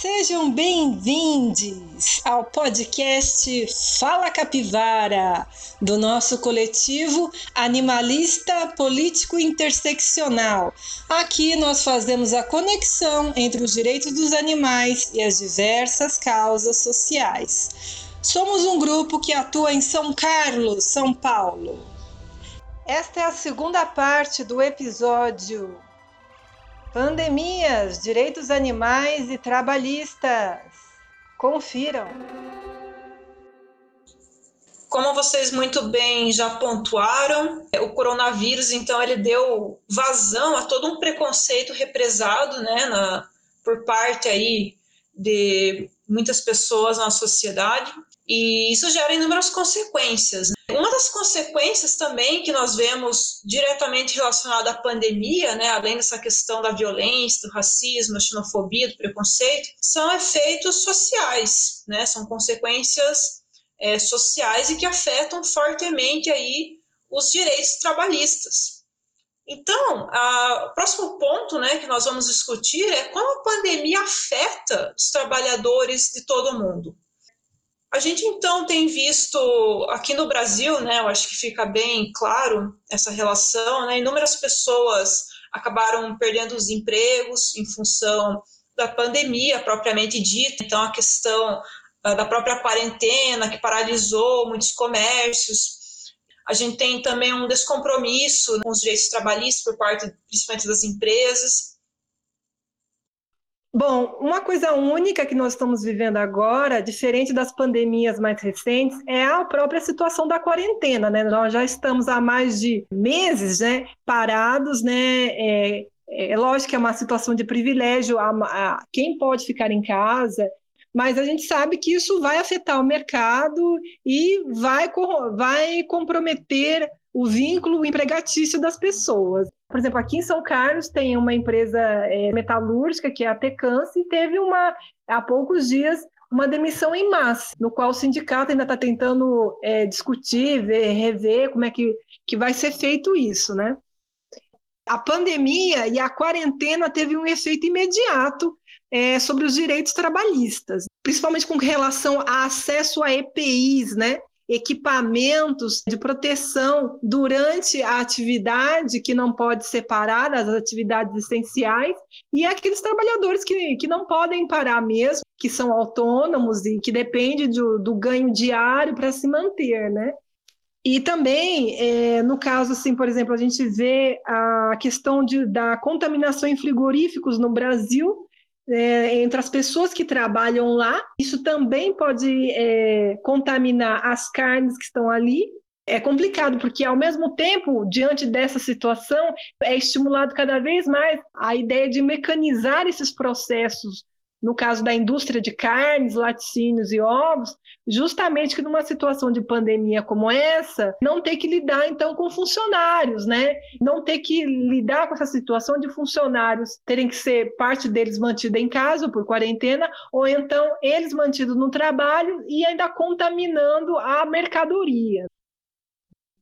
Sejam bem-vindos ao podcast Fala Capivara, do nosso coletivo Animalista Político Interseccional. Aqui nós fazemos a conexão entre os direitos dos animais e as diversas causas sociais. Somos um grupo que atua em São Carlos, São Paulo. Esta é a segunda parte do episódio Pandemias, direitos animais e trabalhistas. Confiram. Como vocês muito bem já pontuaram, o coronavírus, então, ele deu vazão a todo um preconceito represado, né, na, por parte aí de muitas pessoas na sociedade, e isso gera inúmeras consequências. Né? Uma das consequências também que nós vemos diretamente relacionada à pandemia, né, além dessa questão da violência, do racismo, da xenofobia, do preconceito, são efeitos sociais, né, são consequências é, sociais e que afetam fortemente aí os direitos trabalhistas. Então, a, o próximo ponto né, que nós vamos discutir é como a pandemia afeta os trabalhadores de todo o mundo. A gente então tem visto aqui no Brasil, né, eu acho que fica bem claro essa relação, né, inúmeras pessoas acabaram perdendo os empregos em função da pandemia propriamente dita, então a questão uh, da própria quarentena que paralisou muitos comércios. A gente tem também um descompromisso com os direitos trabalhistas por parte principalmente das empresas. Bom, uma coisa única que nós estamos vivendo agora, diferente das pandemias mais recentes, é a própria situação da quarentena, né? Nós já estamos há mais de meses, né, parados, né? É, é lógico que é uma situação de privilégio a, a quem pode ficar em casa, mas a gente sabe que isso vai afetar o mercado e vai, vai comprometer o vínculo empregatício das pessoas. Por exemplo, aqui em São Carlos tem uma empresa é, metalúrgica, que é a Tecans, e teve uma, há poucos dias uma demissão em massa, no qual o sindicato ainda está tentando é, discutir, ver, rever como é que, que vai ser feito isso, né? A pandemia e a quarentena teve um efeito imediato é, sobre os direitos trabalhistas, principalmente com relação a acesso a EPIs, né? Equipamentos de proteção durante a atividade que não pode separar das atividades essenciais e aqueles trabalhadores que, que não podem parar mesmo, que são autônomos e que dependem do, do ganho diário para se manter, né? E também, é, no caso, assim, por exemplo, a gente vê a questão de, da contaminação em frigoríficos no Brasil, é, entre as pessoas que trabalham lá. Isso também pode é, contaminar as carnes que estão ali. É complicado, porque ao mesmo tempo, diante dessa situação, é estimulado cada vez mais a ideia de mecanizar esses processos no caso da indústria de carnes, laticínios e ovos, justamente que numa situação de pandemia como essa, não ter que lidar então com funcionários, né? Não ter que lidar com essa situação de funcionários terem que ser parte deles mantida em casa por quarentena, ou então eles mantidos no trabalho e ainda contaminando a mercadoria.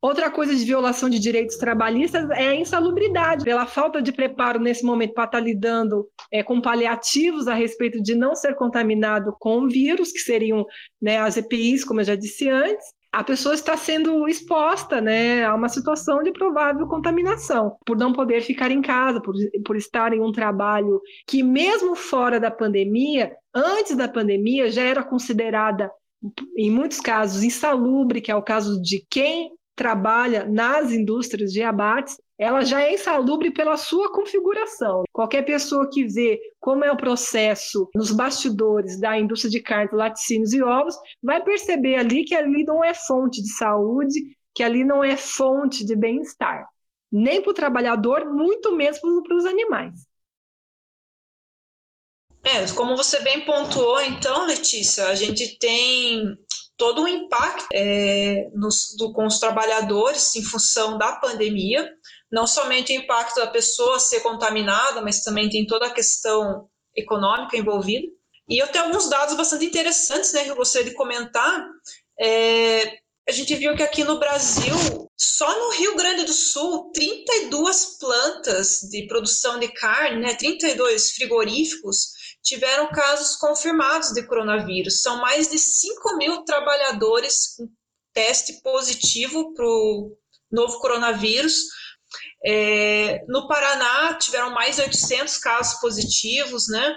Outra coisa de violação de direitos trabalhistas é a insalubridade, pela falta de preparo nesse momento para estar lidando é, com paliativos a respeito de não ser contaminado com vírus, que seriam né, as EPIs, como eu já disse antes. A pessoa está sendo exposta né, a uma situação de provável contaminação, por não poder ficar em casa, por, por estar em um trabalho que, mesmo fora da pandemia, antes da pandemia, já era considerada em muitos casos insalubre, que é o caso de quem trabalha nas indústrias de abates, ela já é insalubre pela sua configuração. Qualquer pessoa que vê como é o processo nos bastidores da indústria de carne, laticínios e ovos, vai perceber ali que ali não é fonte de saúde, que ali não é fonte de bem-estar. Nem para o trabalhador, muito menos para os animais. É, como você bem pontuou, então, Letícia, a gente tem todo o impacto é, nos, do, com os trabalhadores em função da pandemia, não somente o impacto da pessoa ser contaminada, mas também tem toda a questão econômica envolvida. E eu tenho alguns dados bastante interessantes né, que eu gostaria de comentar. É, a gente viu que aqui no Brasil, só no Rio Grande do Sul, 32 plantas de produção de carne, né, 32 frigoríficos, tiveram casos confirmados de coronavírus. São mais de 5 mil trabalhadores com teste positivo para o novo coronavírus. É, no Paraná, tiveram mais de 800 casos positivos, né?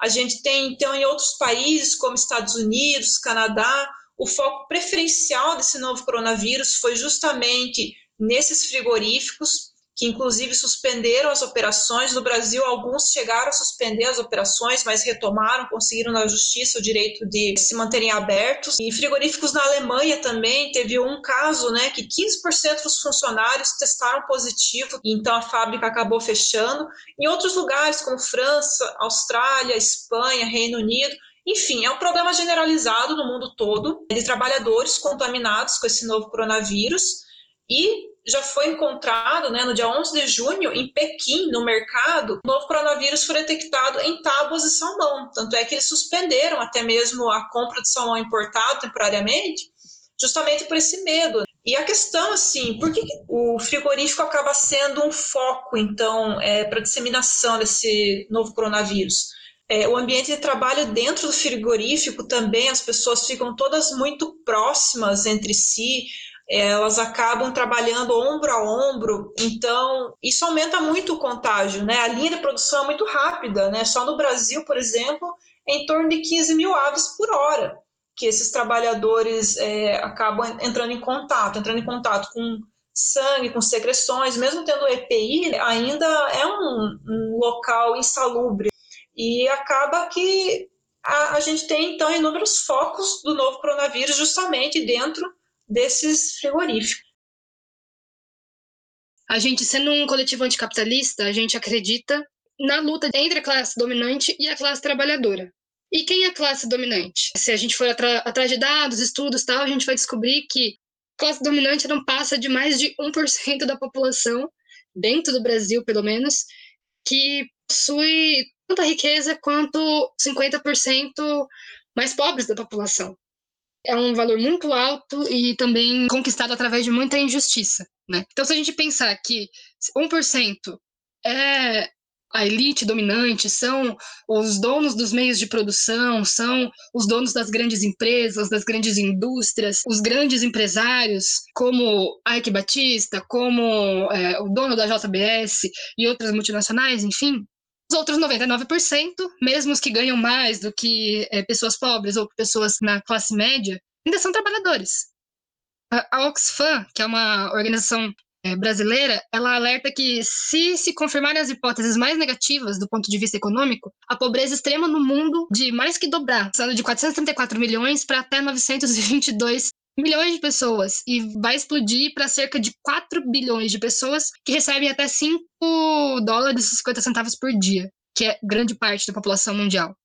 A gente tem, então, em outros países, como Estados Unidos, Canadá, o foco preferencial desse novo coronavírus foi justamente nesses frigoríficos, que inclusive suspenderam as operações. No Brasil, alguns chegaram a suspender as operações, mas retomaram, conseguiram na justiça o direito de se manterem abertos. E frigoríficos na Alemanha também teve um caso, né, que 15% dos funcionários testaram positivo, então a fábrica acabou fechando. Em outros lugares, como França, Austrália, Espanha, Reino Unido, enfim, é um problema generalizado no mundo todo de trabalhadores contaminados com esse novo coronavírus e já foi encontrado, né, no dia 11 de junho, em Pequim, no mercado, o novo coronavírus foi detectado em tábuas de salmão. Tanto é que eles suspenderam até mesmo a compra de salmão importado temporariamente, justamente por esse medo. E a questão, assim, por que o frigorífico acaba sendo um foco, então, é, para disseminação desse novo coronavírus? É, o ambiente de trabalho dentro do frigorífico também, as pessoas ficam todas muito próximas entre si, elas acabam trabalhando ombro a ombro, então isso aumenta muito o contágio, né? A linha de produção é muito rápida, né? Só no Brasil, por exemplo, é em torno de 15 mil aves por hora que esses trabalhadores é, acabam entrando em contato, entrando em contato com sangue, com secreções, mesmo tendo EPI, ainda é um, um local insalubre e acaba que a, a gente tem então inúmeros focos do novo coronavírus justamente dentro desses frigoríficos. A gente, sendo um coletivo anticapitalista, a gente acredita na luta entre a classe dominante e a classe trabalhadora. E quem é a classe dominante? Se a gente for atrás de dados, estudos tal, a gente vai descobrir que a classe dominante não passa de mais de 1% da população, dentro do Brasil pelo menos, que possui tanta riqueza quanto 50% mais pobres da população é um valor muito alto e também conquistado através de muita injustiça. Né? Então, se a gente pensar que 1% é a elite dominante, são os donos dos meios de produção, são os donos das grandes empresas, das grandes indústrias, os grandes empresários, como Ike Batista, como é, o dono da JBS e outras multinacionais, enfim, outros 99%, mesmo os que ganham mais do que é, pessoas pobres ou pessoas na classe média, ainda são trabalhadores. A, Oxfam, que é uma organização é, brasileira, ela alerta que se se confirmarem as hipóteses mais negativas do ponto de vista econômico, a pobreza extrema no mundo de mais que dobrar, passando de 434 milhões para até 922 milhões de pessoas e vai explodir para cerca de 4 bilhões de pessoas que recebem até 5 dólares e 50 centavos por dia, que é grande parte da população mundial.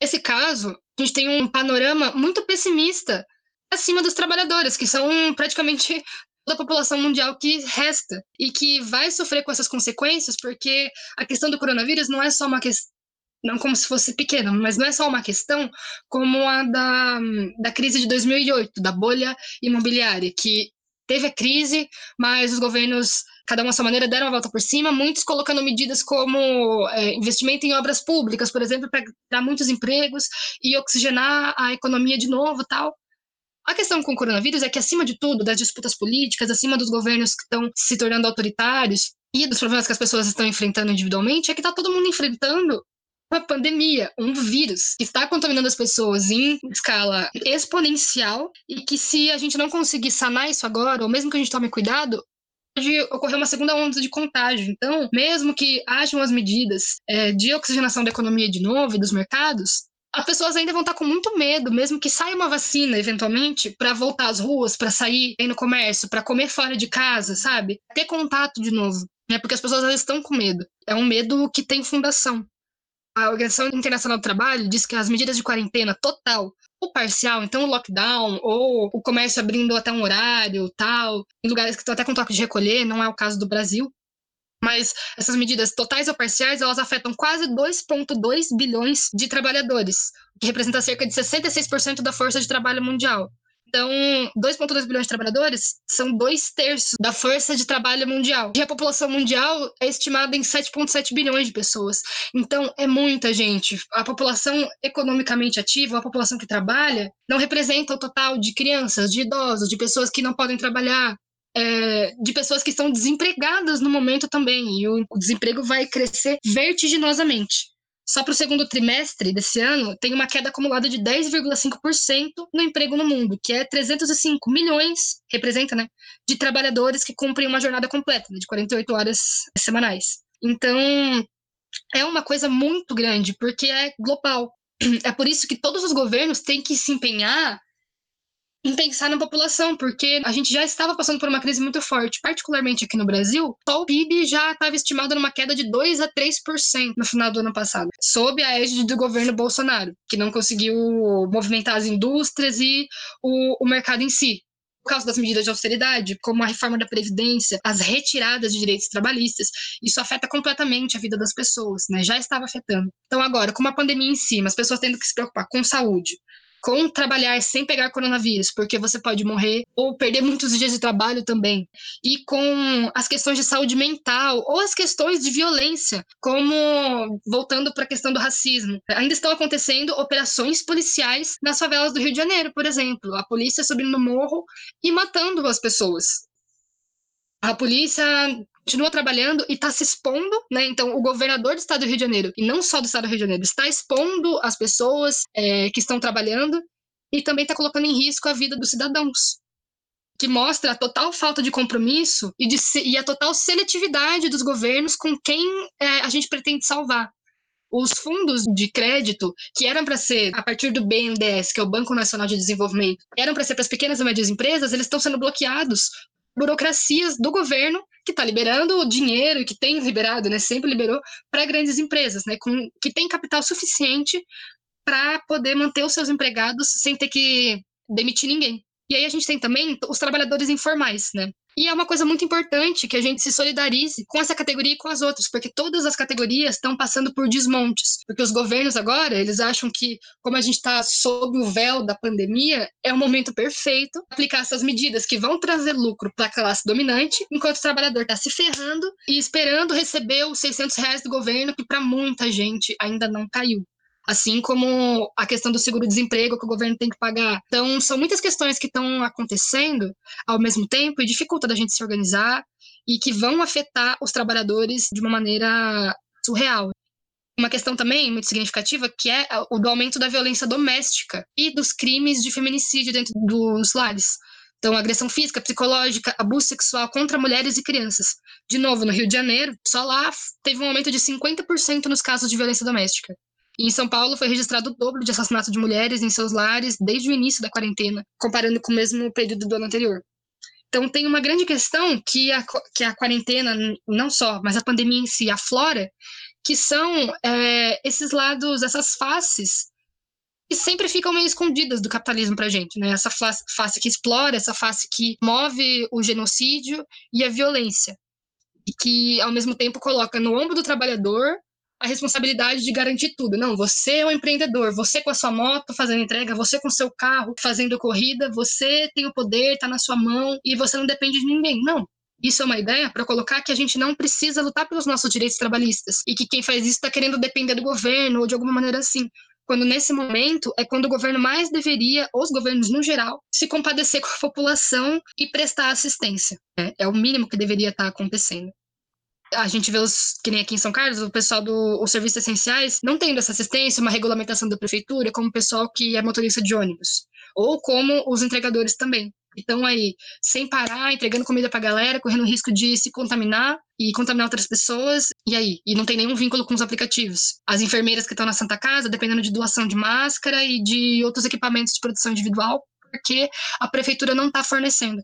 Nesse caso, a gente tem um panorama muito pessimista acima dos trabalhadores, que são praticamente toda a população mundial que resta e que vai sofrer com essas consequências, porque a questão do coronavírus não é só uma questão não como se fosse pequena, mas não é só uma questão como a da, da crise de 2008, da bolha imobiliária, que teve a crise, mas os governos, cada um à sua maneira, deram a volta por cima, muitos colocando medidas como é, investimento em obras públicas, por exemplo, para dar muitos empregos e oxigenar a economia de novo tal. A questão com o coronavírus é que, acima de tudo, das disputas políticas, acima dos governos que estão se tornando autoritários e dos problemas que as pessoas estão enfrentando individualmente, é que está todo mundo enfrentando uma pandemia, um vírus que está contaminando as pessoas em escala exponencial e que se a gente não conseguir sanar isso agora, ou mesmo que a gente tome cuidado, pode ocorrer uma segunda onda de contágio. Então, mesmo que hajam as medidas é, de oxigenação da economia de novo e dos mercados, as pessoas ainda vão estar com muito medo, mesmo que saia uma vacina eventualmente, para voltar às ruas, para sair no comércio, para comer fora de casa, sabe? Ter contato de novo. Né? Porque as pessoas elas estão com medo. É um medo que tem fundação. A Organização Internacional do Trabalho diz que as medidas de quarentena total ou parcial, então o lockdown, ou o comércio abrindo até um horário, tal, em lugares que estão até com toque de recolher, não é o caso do Brasil. Mas essas medidas totais ou parciais, elas afetam quase 2,2 bilhões de trabalhadores, o que representa cerca de 66% da força de trabalho mundial. Então, 2,2 bilhões de trabalhadores são dois terços da força de trabalho mundial. E a população mundial é estimada em 7,7 bilhões de pessoas. Então, é muita gente. A população economicamente ativa, a população que trabalha, não representa o total de crianças, de idosos, de pessoas que não podem trabalhar, é, de pessoas que estão desempregadas no momento também. E o, o desemprego vai crescer vertiginosamente. Só para o segundo trimestre desse ano, tem uma queda acumulada de 10,5% no emprego no mundo, que é 305 milhões, representa, né, de trabalhadores que cumprem uma jornada completa, né, de 48 horas semanais. Então, é uma coisa muito grande, porque é global. É por isso que todos os governos têm que se empenhar em pensar na população, porque a gente já estava passando por uma crise muito forte, particularmente aqui no Brasil. Só o PIB já estava estimado numa queda de 2 a 3% no final do ano passado, sob a égide do governo Bolsonaro, que não conseguiu movimentar as indústrias e o, o mercado em si por causa das medidas de austeridade, como a reforma da Previdência, as retiradas de direitos trabalhistas, isso afeta completamente a vida das pessoas, né? Já estava afetando. Então, agora, com uma pandemia em cima, as pessoas tendo que se preocupar com saúde, com trabalhar sem pegar coronavírus, porque você pode morrer ou perder muitos dias de trabalho também. E com as questões de saúde mental ou as questões de violência, como voltando para a questão do racismo. Ainda estão acontecendo operações policiais nas favelas do Rio de Janeiro, por exemplo. A polícia subindo no morro e matando as pessoas. A polícia continua trabalhando e está se expondo, né? Então, o governador do estado do Rio de Janeiro, e não só do estado do Rio de Janeiro, está expondo as pessoas é, que estão trabalhando e também está colocando em risco a vida dos cidadãos. Que mostra a total falta de compromisso e, de, e a total seletividade dos governos com quem é, a gente pretende salvar. Os fundos de crédito, que eram para ser a partir do BNDES, que é o Banco Nacional de Desenvolvimento, eram para ser para as pequenas e médias empresas, eles estão sendo bloqueados burocracias do governo que está liberando o dinheiro, que tem liberado, né, sempre liberou, para grandes empresas, né, com, que tem capital suficiente para poder manter os seus empregados sem ter que demitir ninguém. E aí a gente tem também os trabalhadores informais, né? E é uma coisa muito importante que a gente se solidarize com essa categoria e com as outras, porque todas as categorias estão passando por desmontes. Porque os governos agora, eles acham que, como a gente está sob o véu da pandemia, é o momento perfeito aplicar essas medidas que vão trazer lucro para a classe dominante, enquanto o trabalhador está se ferrando e esperando receber os 600 reais do governo, que para muita gente ainda não caiu assim como a questão do seguro-desemprego que o governo tem que pagar. Então, são muitas questões que estão acontecendo ao mesmo tempo e dificulta da gente se organizar e que vão afetar os trabalhadores de uma maneira surreal. Uma questão também muito significativa que é o do aumento da violência doméstica e dos crimes de feminicídio dentro dos lares. Então, agressão física, psicológica, abuso sexual contra mulheres e crianças. De novo, no Rio de Janeiro, só lá teve um aumento de 50% nos casos de violência doméstica. Em São Paulo foi registrado o dobro de assassinatos de mulheres em seus lares desde o início da quarentena, comparando com o mesmo período do ano anterior. Então tem uma grande questão que a, que a quarentena, não só, mas a pandemia em si aflora, que são é, esses lados, essas faces que sempre ficam meio escondidas do capitalismo para a gente, né? Essa face que explora, essa face que move o genocídio e a violência, e que ao mesmo tempo coloca no ombro do trabalhador a responsabilidade de garantir tudo. Não, você é um empreendedor, você com a sua moto fazendo entrega, você com o seu carro fazendo corrida, você tem o poder, está na sua mão e você não depende de ninguém. Não. Isso é uma ideia para colocar que a gente não precisa lutar pelos nossos direitos trabalhistas e que quem faz isso está querendo depender do governo ou de alguma maneira assim. Quando nesse momento é quando o governo mais deveria, os governos no geral, se compadecer com a população e prestar assistência. É, é o mínimo que deveria estar tá acontecendo a gente vê os, que nem aqui em São Carlos, o pessoal dos serviços essenciais não tendo essa assistência, uma regulamentação da prefeitura, como o pessoal que é motorista de ônibus, ou como os entregadores também. Então aí, sem parar, entregando comida pra galera, correndo o risco de se contaminar e contaminar outras pessoas, e aí? E não tem nenhum vínculo com os aplicativos. As enfermeiras que estão na Santa Casa, dependendo de doação de máscara e de outros equipamentos de produção individual, porque a prefeitura não está fornecendo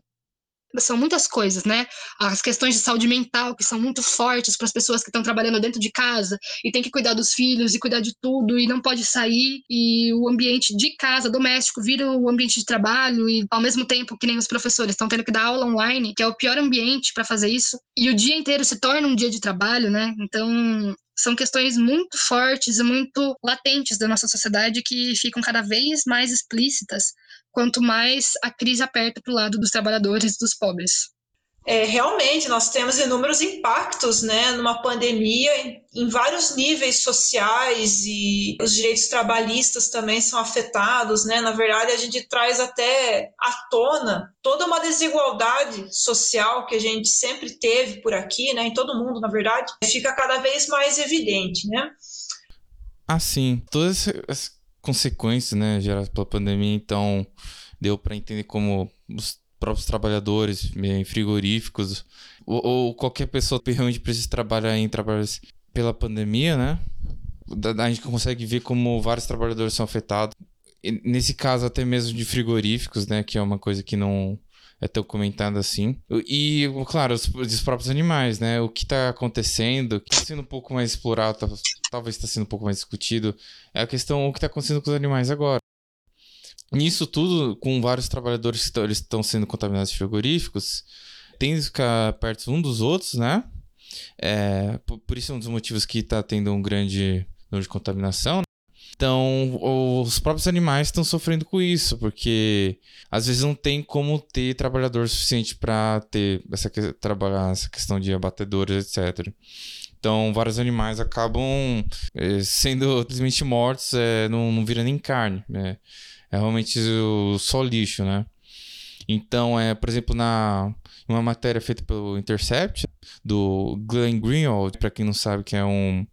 são muitas coisas, né? As questões de saúde mental que são muito fortes para as pessoas que estão trabalhando dentro de casa e tem que cuidar dos filhos e cuidar de tudo e não pode sair e o ambiente de casa doméstico vira o ambiente de trabalho e ao mesmo tempo que nem os professores estão tendo que dar aula online, que é o pior ambiente para fazer isso, e o dia inteiro se torna um dia de trabalho, né? Então, são questões muito fortes e muito latentes da nossa sociedade que ficam cada vez mais explícitas quanto mais a crise aperta para o lado dos trabalhadores e dos pobres. É, realmente, nós temos inúmeros impactos né, numa pandemia em vários níveis sociais e os direitos trabalhistas também são afetados. Né? Na verdade, a gente traz até à tona toda uma desigualdade social que a gente sempre teve por aqui, né, em todo mundo, na verdade, fica cada vez mais evidente. Né? Assim, todas as consequências né, geradas pela pandemia, então deu para entender como os próprios trabalhadores em frigoríficos ou, ou qualquer pessoa que realmente precisa trabalhar em trabalhos pela pandemia, né? A gente consegue ver como vários trabalhadores são afetados. Nesse caso, até mesmo de frigoríficos, né? Que é uma coisa que não é tão comentada assim. E, claro, os, os próprios animais, né? O que está acontecendo, que está sendo um pouco mais explorado, tá, talvez está sendo um pouco mais discutido, é a questão o que está acontecendo com os animais agora. Nisso tudo, com vários trabalhadores que estão sendo contaminados de frigoríficos, tem que ficar perto um dos outros, né? É, por, por, isso é um dos motivos que está tendo um grande número de contaminação. Então, os próprios animais estão sofrendo com isso, porque às vezes não tem como ter trabalhador suficiente para ter essa trabalhar essa questão de abatedores, etc. Então, vários animais acabam é, sendo simplesmente mortos, é, não, não vira nem carne. Né? é realmente só lixo, né? Então, é, por exemplo, na uma matéria feita pelo Intercept, do Glenn Greenwald, para quem não sabe, que é um.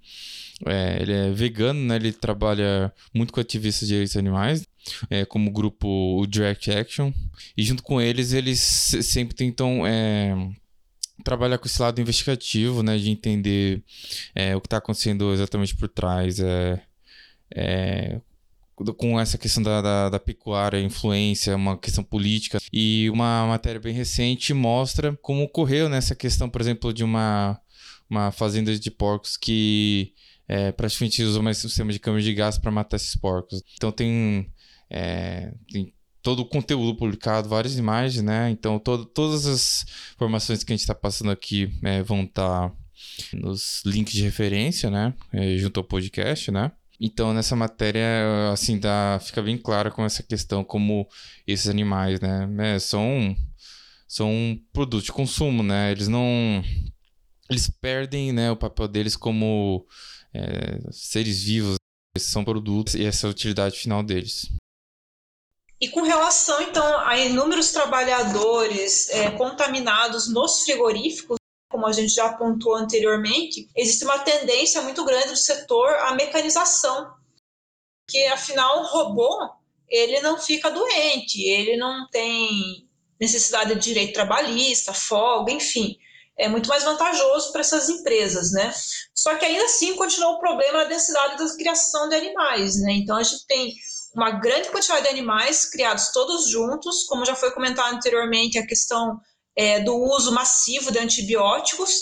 É, ele é vegano, né? Ele trabalha muito com ativistas de direitos animais, é, como grupo Direct Action. E junto com eles, eles sempre tentam é, trabalhar com esse lado investigativo, né? De entender é, o que está acontecendo exatamente por trás. É, é, com essa questão da, da, da, pecuária, influência, uma questão política. E uma matéria bem recente mostra como ocorreu nessa questão, por exemplo, de uma, uma fazenda de porcos que é, praticamente usa um sistema de câmara de gás para matar esses porcos. Então tem, é, tem todo o conteúdo publicado, várias imagens, né? Então todas as informações que a gente está passando aqui é, vão estar tá nos links de referência, né? É, junto ao podcast, né? Então, nessa matéria, assim, dá, fica bem clara com essa questão, como esses animais, né, né são, são um produto de consumo, né? Eles não... Eles perdem, né, o papel deles como é, seres vivos. Eles são produtos e essa é a utilidade final deles. E com relação, então, a inúmeros trabalhadores é, contaminados nos frigoríficos, como a gente já apontou anteriormente, existe uma tendência muito grande do setor à mecanização, que afinal o robô ele não fica doente, ele não tem necessidade de direito trabalhista, folga, enfim, é muito mais vantajoso para essas empresas, né? Só que ainda assim continua o problema da densidade da criação de animais, né? Então a gente tem uma grande quantidade de animais criados todos juntos, como já foi comentado anteriormente, a questão é, do uso massivo de antibióticos.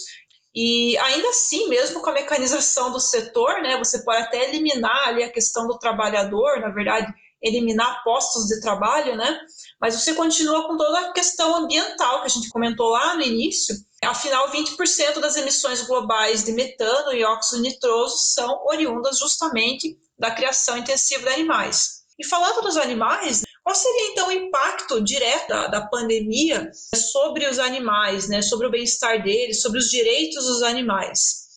E ainda assim, mesmo com a mecanização do setor, né, você pode até eliminar ali a questão do trabalhador, na verdade, eliminar postos de trabalho, né? Mas você continua com toda a questão ambiental que a gente comentou lá no início. Afinal, 20% das emissões globais de metano e óxido nitroso são oriundas justamente da criação intensiva de animais. E falando dos animais, qual seria então o impacto direto da, da pandemia sobre os animais, né, sobre o bem-estar deles, sobre os direitos dos animais?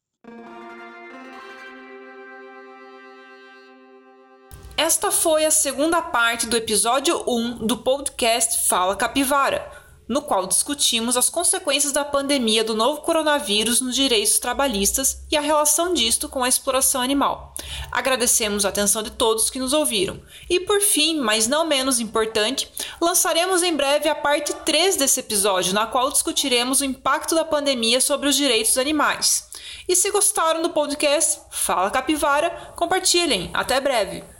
Esta foi a segunda parte do episódio 1 do podcast Fala Capivara no qual discutimos as consequências da pandemia do novo coronavírus nos direitos trabalhistas e a relação disto com a exploração animal. Agradecemos a atenção de todos que nos ouviram. E por fim, mas não menos importante, lançaremos em breve a parte 3 desse episódio, na qual discutiremos o impacto da pandemia sobre os direitos animais. E se gostaram do podcast Fala Capivara, compartilhem. Até breve!